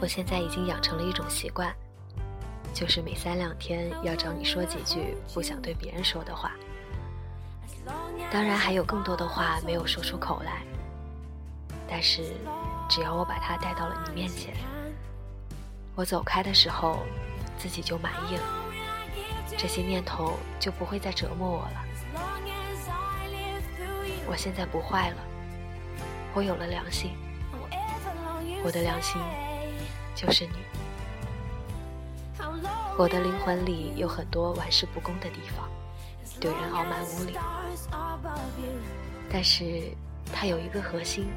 我现在已经养成了一种习惯，就是每三两天要找你说几句不想对别人说的话。当然还有更多的话没有说出口来，但是只要我把它带到了你面前，我走开的时候自己就满意了，这些念头就不会再折磨我了。我现在不坏了，我有了良心，我的良心。就是你，我的灵魂里有很多玩世不恭的地方，对人傲慢无礼，但是它有一个核心，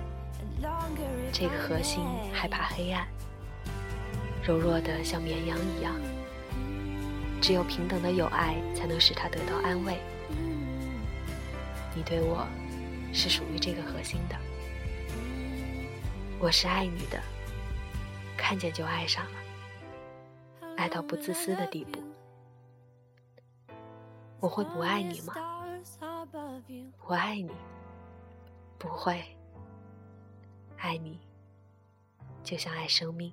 这个核心害怕黑暗，柔弱的像绵羊一样，只有平等的友爱才能使它得到安慰。你对我，是属于这个核心的，我是爱你的。看见就爱上了，爱到不自私的地步。我会不爱你吗？我爱你，不会。爱你，就像爱生命。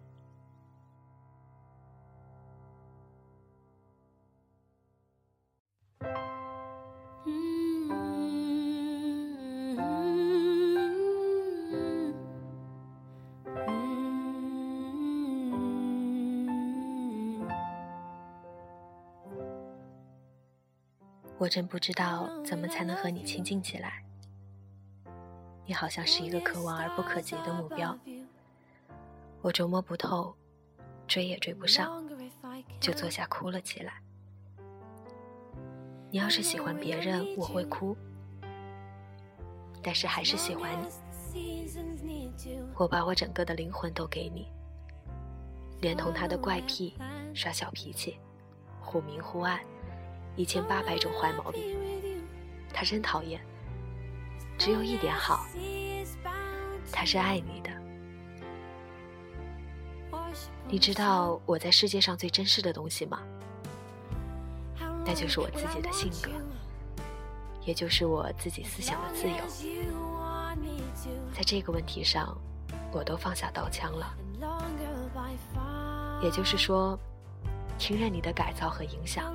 我真不知道怎么才能和你亲近起来。你好像是一个可望而不可及的目标，我琢磨不透，追也追不上，就坐下哭了起来。你要是喜欢别人，我会哭，但是还是喜欢你。我把我整个的灵魂都给你，连同他的怪癖、耍小脾气、忽明忽暗。一千八百种坏毛病，他真讨厌。只有一点好，他是爱你的。你知道我在世界上最珍视的东西吗？那就是我自己的性格，也就是我自己思想的自由。在这个问题上，我都放下刀枪了。也就是说，听任你的改造和影响。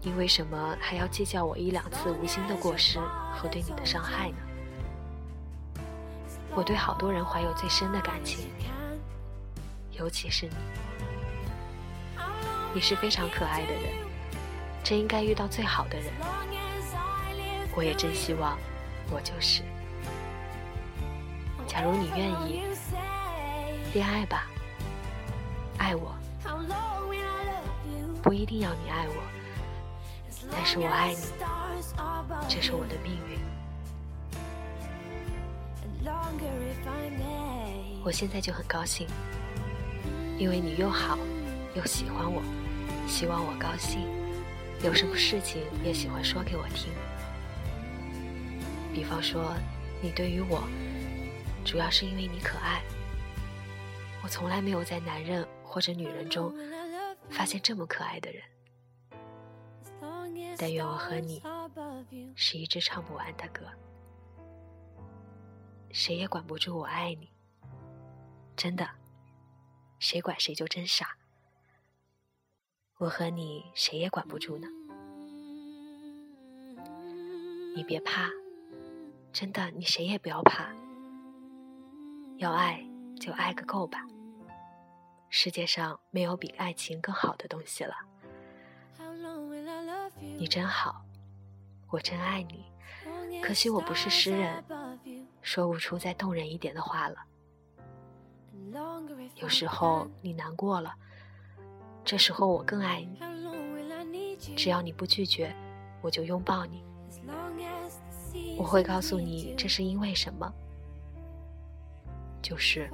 你为什么还要计较我一两次无心的过失和对你的伤害呢？我对好多人怀有最深的感情，尤其是你。你是非常可爱的人，真应该遇到最好的人。我也真希望我就是。假如你愿意，恋爱吧，爱我。不一定要你爱我，但是我爱你，这是我的命运。我现在就很高兴，因为你又好，又喜欢我，希望我高兴，有什么事情也喜欢说给我听。比方说，你对于我，主要是因为你可爱。我从来没有在男人或者女人中。发现这么可爱的人，但愿我和你是一支唱不完的歌，谁也管不住我爱你。真的，谁管谁就真傻。我和你谁也管不住呢。你别怕，真的，你谁也不要怕。要爱就爱个够吧。世界上没有比爱情更好的东西了。你真好，我真爱你。可惜我不是诗人，说不出再动人一点的话了。有时候你难过了，这时候我更爱你。只要你不拒绝，我就拥抱你。我会告诉你这是因为什么，就是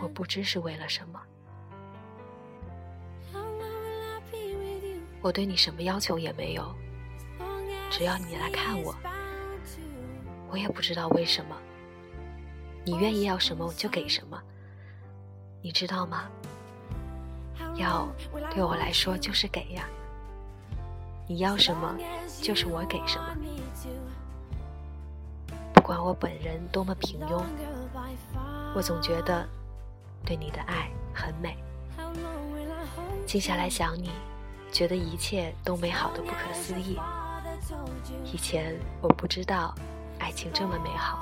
我不知是为了什么。我对你什么要求也没有，只要你来看我。我也不知道为什么，你愿意要什么我就给什么。你知道吗？要对我来说就是给呀。你要什么，就是我给什么。不管我本人多么平庸，我总觉得对你的爱很美。静下来想你，觉得一切都美好的不可思议。以前我不知道爱情这么美好，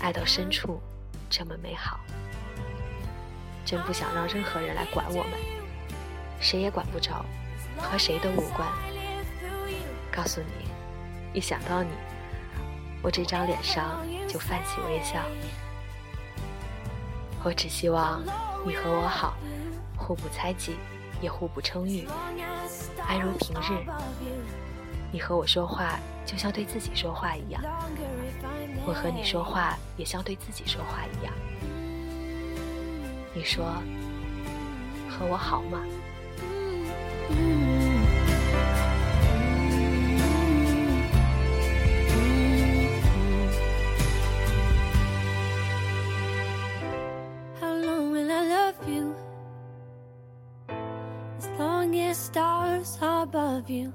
爱到深处这么美好。真不想让任何人来管我们，谁也管不着。和谁都无关。告诉你，一想到你，我这张脸上就泛起微笑。我只希望你和我好，互不猜忌，也互不称誉，安如平日。你和我说话就像对自己说话一样，我和你说话也像对自己说话一样。你说和我好吗 you?